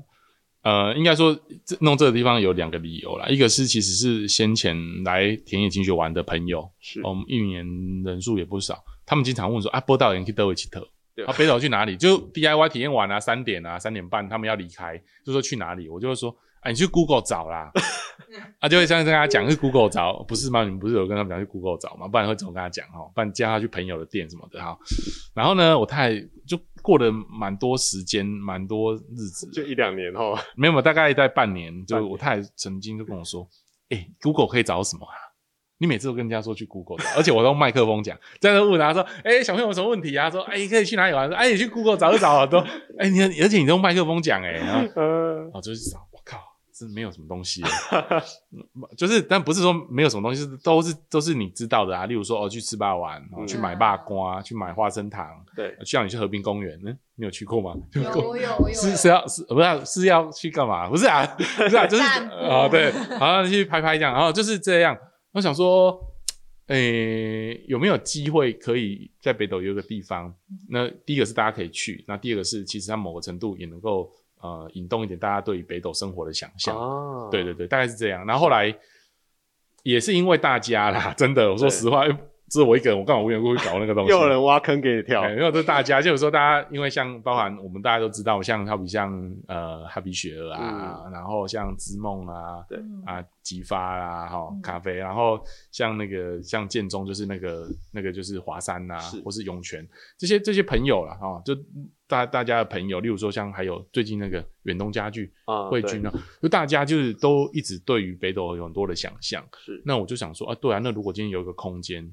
呃，应该说这弄这个地方有两个理由啦。一个是其实是先前来田野精学玩的朋友，是我们一年人数也不少，他们经常问说啊，波导人去德维奇特。对啊，北斗去哪里？就 DIY 体验完啊，三点啊，三点半他们要离开，就说去哪里？我就会说，啊，你去 Google 找啦。啊，就会这样跟他讲，是 Google 找，不是吗？你们不是有跟他们讲去 Google 找吗？不然会怎么跟他讲哦？不然叫他去朋友的店什么的哈。然后呢，我太过了蛮多时间，蛮多日子，就一两年后，没有，大概在半年，就我太太曾经就跟我说，哎、g o o g l e 可以找什么啊？你每次都跟人家说去 Google 找，而且我都用麦克风讲，在那问他说，哎、小朋友有什么问题啊？说，哎、可以去哪里玩？说，哎、你去 Google 找一找。啊，都，哎、你而且你都用麦克风讲，哎，然后呃，我 就去找，是没有什么东西，嗯就是但不是说没有什么东西，是都是都是你知道的啊。例如说哦，去吃霸丸，哦嗯去买霸瓜，去买花生糖，对，像你去和平公园，嗯，你有去过吗？有有有有 是是要是不是啊是要去干嘛？不是啊，不是啊，就是啊，对，好去拍拍这样，然后就是这样。我想说，诶、有没有机会可以在北斗有一个地方？那第一个是大家可以去，那第二个是其实它某个程度也能够呃引动一点大家对于北斗生活的想象。哦对对对，大概是这样。然后后来也是因为大家啦，真的，我说实话，诶只有我一个人，我干嘛无缘无故去搞那个东西？又有人挖坑给你跳。哎，因为这大家，就有时候大家，因为像包含我们大家都知道，像好比像呃哈比雪儿啊，然后像织梦啊，对。嗯。啊吉发啦，哈嗯。咖啡，然后像那个像建中就是那个那个就是华山呐、是或是涌泉这些这些朋友啦，哈，就大大家的朋友，例如说像还有最近那个远东家具啊慧君啊，就大家就是都一直对于北斗有很多的想象。是。那我就想说啊，对啊，那如果今天有一个空间，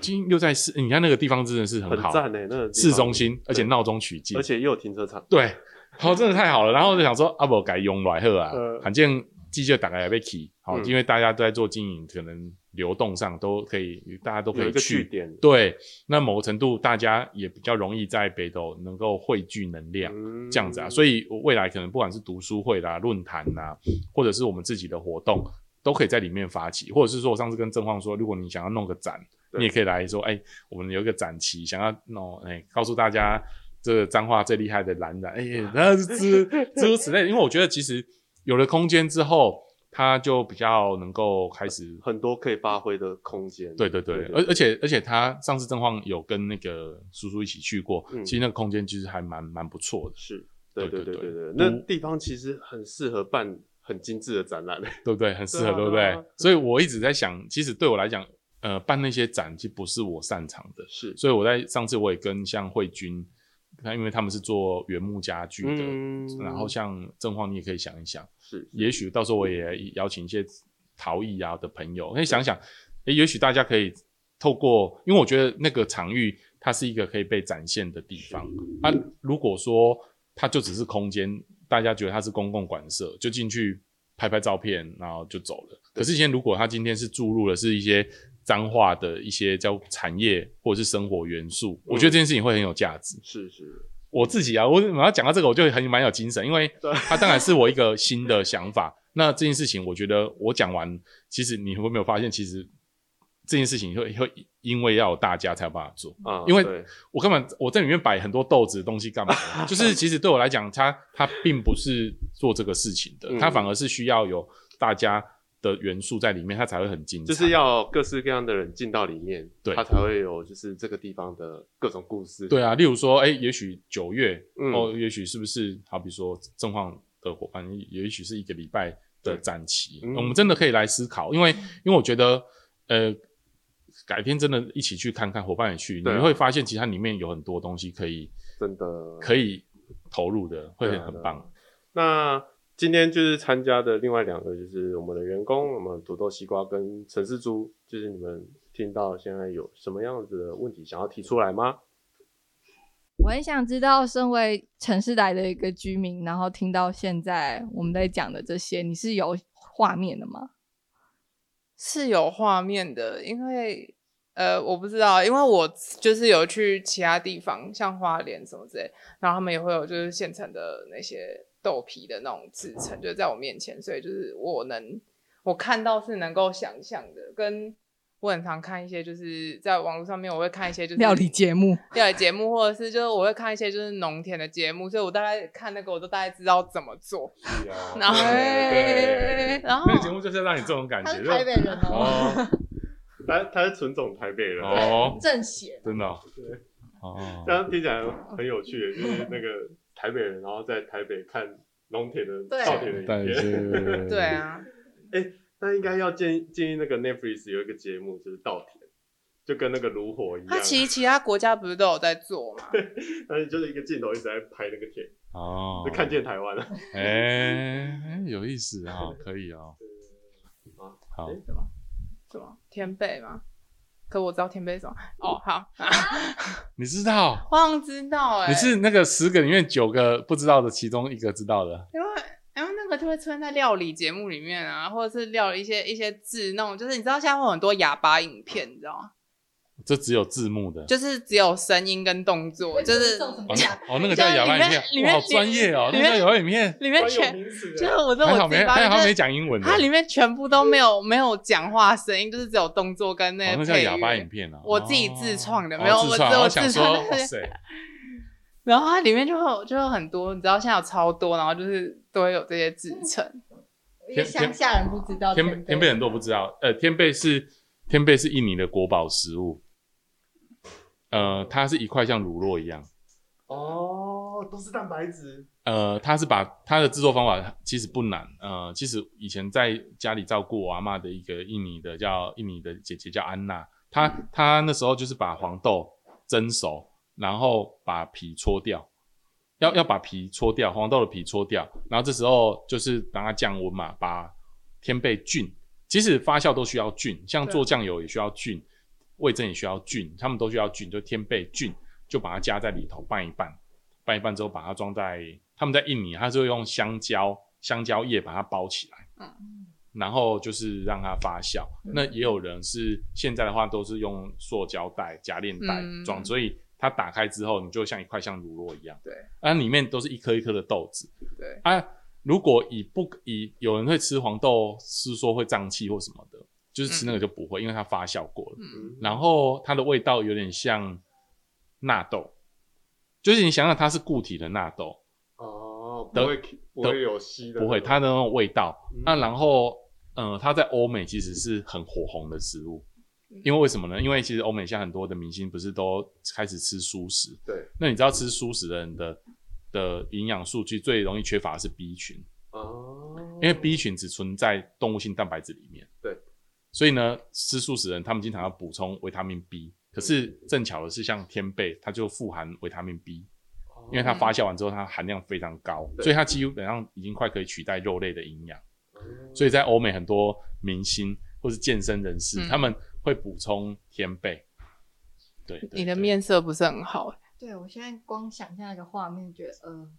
诶，今又在市，你看那个地方真的是很好，很赞呢，那个市中心，而且闹中取静，而且又有停车场，对，好，真的太好了。然后我就想说，啊不，改用来喝啊呃，罕见机就打开被起，好，嗯。因为大家都在做经营，可能流动上都可以，大家都可以去对，那某个程度大家也比较容易在北斗能够汇聚能量。嗯这样子啊，所以未来可能不管是读书会啦、论坛啦，或者是我们自己的活动，都可以在里面发起，或者是说我上次跟郑晃说，如果你想要弄个展，对你也可以来说，哎，我们有一个展旗，想要弄，哎，告诉大家这脏话最厉害的蓝染，哎，然后诸诸如此类。因为我觉得其实有了空间之后，它就比较能够开始很多可以发挥的空间。对对对，而而且而且，他上次正晃有跟那个叔叔一起去过，其实那个空间其实还蛮蛮不错的。是对对对对对，那地方其实很适合办很精致的展览，对不对？很适合，对不对？所以我一直在想，其实对我来讲。呃，办那些展其实不是我擅长的，是，所以我在上次我也跟像慧君，他因为他们是做原木家具的，嗯然后像正晃，你也可以想一想，是，也许到时候我也邀请一些陶艺啊的朋友，可以想想，诶，也许大家可以透过，因为我觉得那个场域它是一个可以被展现的地方啊。如果说它就只是空间，大家觉得它是公共馆舍，就进去拍拍照片，然后就走了。可是今天如果它今天是注入了是一些脏话的一些叫产业或者是生活元素，我觉得这件事情会很有价值。是是，我自己啊，我我要讲到这个，我就很蛮有精神，因为 对它当然是我一个新的想法。那这件事情，我觉得我讲完，其实你有没有发现，其实这件事情会会因为要有大家才有办法做。啊，因为我根本我在里面摆很多豆子的东西干嘛？就是其实对我来讲，它它并不是做这个事情的，嗯它反而是需要有大家的元素在里面，它才会很精彩。就是要各式各样的人进到里面，对它才会有就是这个地方的各种故事。对啊，例如说，哎、也许九月，嗯哦，也许是不是好比说正晃的伙伴，也许是一个礼拜的展期，嗯我们真的可以来思考，因为因为我觉得，呃，改天真的一起去看看，伙伴也去，你对啊会发现其实它里面有很多东西可以真的可以投入的，会对啊对啊很棒。那今天就是参加的另外两个，就是我们的员工，我们土豆西瓜跟陈世珠，就是你们听到现在有什么样子的问题想要提出来吗？我很想知道，身为城市来的一个居民，然后听到现在我们在讲的这些，你是有画面的吗？是有画面的，因为呃，我不知道，因为我就是有去其他地方，像花莲什么之类，然后他们也会有就是现成的那些豆皮的那种制成，就在我面前，所以就是我能我看到是能够想象的，跟我很常看一些就是在网络上面，我会看一些就是料理节目，料理节目，或者是就是我会看一些就是农田的节目，所以我大概看那个我都大概知道怎么做，然后然后那个节目就是要让你这种感觉，他是台北人哦，哦他他是纯种台北人，哦，正邪。真的哦对哦这样听起来很有趣的，就是那个台北人，然后在台北看农田的对稻田的但影片。是 对，啊，那应该要建议建议那个 Netflix 有一个节目，就是稻田，就跟那个炉火一样。他其实其他国家不是都有在做吗？但是就是一个镜头一直在拍那个田，哦就，看见台湾了。哎、哎有意思啊、可以哦、啊好，什么什么天贝吗？可我知道天贝是什么。哦，好，你知道，我好像知道哎、你是那个十个里面九个不知道的其中一个知道的，因为因为那个就会出现在料理节目里面啊，或者是料理一些一些字那种，就是你知道现在会有很多哑巴影片，你知道吗？这只有字幕的。就是只有声音跟动作，就是哦那哦，那个叫哑巴影片里，面哇，好专业哦，那个叫哑巴影片，里面全就是我这还好没我自己发还好没现就是讲英文的，它里面全部都没有没有讲话声音，就是只有动作跟那哦，个配那叫哑巴影片啊，我自己自创的哦没有自创我只有我，自创的 然后它里面就会有就有很多，你知道现在有超多，然后就是都会有这些制成。因为乡下人不知道天天天贝很多不知道，呃，天贝是天贝是印尼的国宝食物，呃，它是一块像乳酪一样，哦，都是蛋白质。呃，它是把它的制作方法其实不难，呃，其实以前在家里照顾我阿嬷的一个印尼的叫印尼的姐姐叫安娜，她她那时候就是把黄豆蒸熟，然后把皮搓掉，要要把皮搓掉，黄豆的皮搓掉，然后这时候就是让它降温嘛，把天贝菌，其实发酵都需要菌，像做酱油也需要菌，味噌也需要菌，他们都需要菌，就天贝菌就把它加在里头拌一拌，拌一拌之后把它装在他们在印尼，他是会用香蕉香蕉叶把它包起来，嗯。然后就是让它发酵。那也有人是现在的话都是用塑胶袋夹链袋嗯。装，所以它打开之后，你就像一块像乳酪一样，对。啊，里面都是一颗一颗的豆子。对，啊。如果以不以有人会吃黄豆，是说会胀气或什么的，就是吃那个就不会，因为它发酵过了。嗯，然后它的味道有点像纳豆，就是你想想它是固体的纳豆，哦，不的会不会有稀的，不会它的那种味道。嗯那然后，嗯，它在欧美其实是很火红的食物，因为为什么呢？因为其实欧美现在很多的明星不是都开始吃素食，对那你知道吃素食的人的的营养数据最容易缺乏的是 B 群，哦，因为 B 群只存在动物性蛋白质里面。对，所以呢，吃素食人他们经常要补充维他命 B，可是正巧的是，像天贝它就富含维他命 B，因为它发酵完之后它含量非常高，所以它基本上已经快可以取代肉类的营养。哦。所以在欧美很多明星或是健身人士，嗯。他们会补充天贝。对，对你的面色不是很好，对我现在光想象那个画面，觉得呃，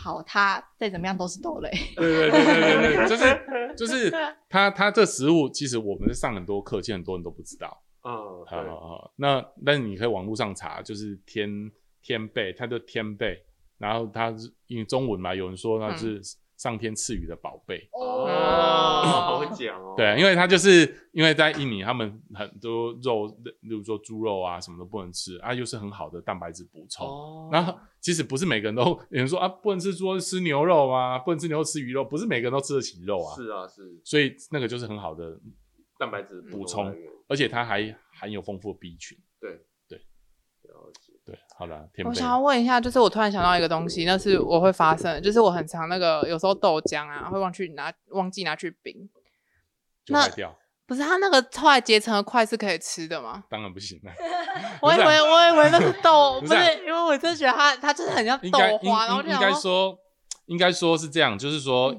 好，他再怎么样都是豆类。对对对对对对，就是 就是他他这食物，其实我们上很多课，其实很多人都不知道。嗯，好，好好，那但是你可以网络上查，就是天天贝，它就天贝，然后它是因为中文嘛，有人说它是上天赐予的宝贝。哦，哦好会讲哦，对，因为它就是因为在印尼，他们很多肉，例如说猪肉啊，什么都不能吃啊，又是很好的蛋白质补充。哦，然后其实不是每个人都有人说啊，不能吃猪肉吃牛肉啊，不能吃牛肉吃鱼肉，不是每个人都吃得起肉啊。是啊是所以那个就是很好的蛋白质补充，而且它还含有丰富的 B 群。对，好了，我想要问一下，就是我突然想到一个东西，那是我会发生的，就是我很常那个有时候豆浆啊，会忘去拿忘记拿去冰，那就坏掉，不是它那个后来结成的块是可以吃的吗？当然不行了。我以为我以为那是豆，不是啊，因为我真觉得它它就是很像豆花，然后就应应该说，应该说是这样，就是说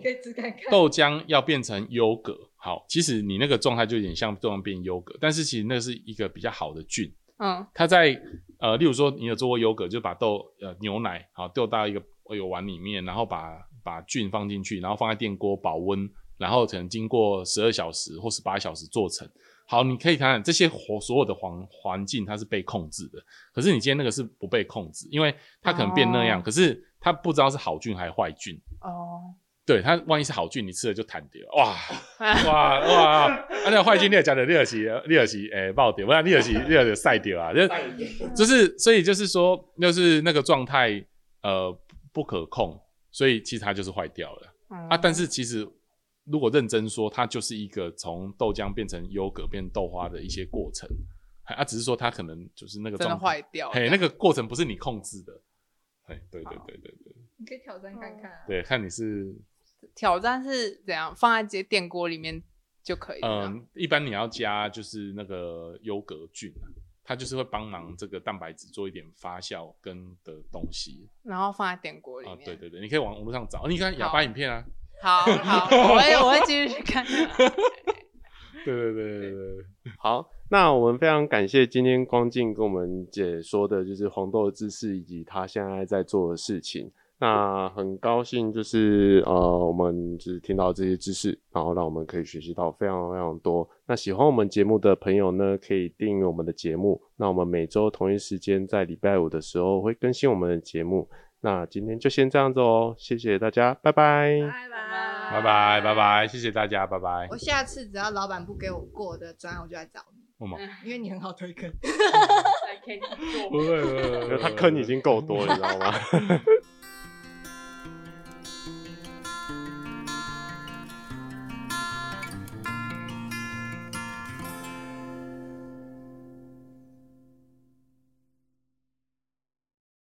豆浆要变成优格，好，其实你那个状态就有点像豆浆变优格，但是其实那是一个比较好的菌，嗯它在呃，例如说你有做过优格，就把豆呃牛奶好丢到一个一个碗里面，然后把把菌放进去，然后放在电锅保温，然后可能经过十二小时或十八小时做成。好，你可以看看这些活所有的环环境它是被控制的，可是你今天那个是不被控制，因为它可能变那样，哦可是它不知道是好菌还是坏菌。哦，对它万一是好菌，你吃了就弹掉，哇 哇哇！啊，那坏菌你也讲的，你也是你也是诶爆掉，不然你也是你也是晒掉啊，就就是所以就是说，就是那个状态呃不可控，所以其实它就是坏掉了嗯啊。但是其实如果认真说，它就是一个从豆浆变成优格变豆花的一些过程，啊，只是说它可能就是那个真的状态坏掉，嘿，那个过程不是你控制的，嘿，对对对对对你可以挑战看看啊。对，看你是挑战是怎样放在这电锅里面就可以了。嗯，一般你要加就是那个优格菌啊，它就是会帮忙这个蛋白质做一点发酵跟的东西然后放在电锅里啊。面。对对对，你可以往网络上找，哦你看哑巴影片啊。好好，我会我会继续去看。对对对对对对，好，那我们非常感谢今天光镜跟我们解说的，就是黄豆的知识以及他现在在做的事情。那很高兴，就是呃，我们只听到这些知识，然后让我们可以学习到非常非常多。那喜欢我们节目的朋友呢，可以订阅我们的节目。那我们每周同一时间在礼拜五的时候会更新我们的节目。那今天就先这样子哦，谢谢大家，拜拜。拜拜拜拜拜拜，谢谢大家，拜拜。我下次只要老板不给我过的专案，我就来找你，为什么？因为你很好推坑。来可以做不会不会他坑已经够多了，你知道吗？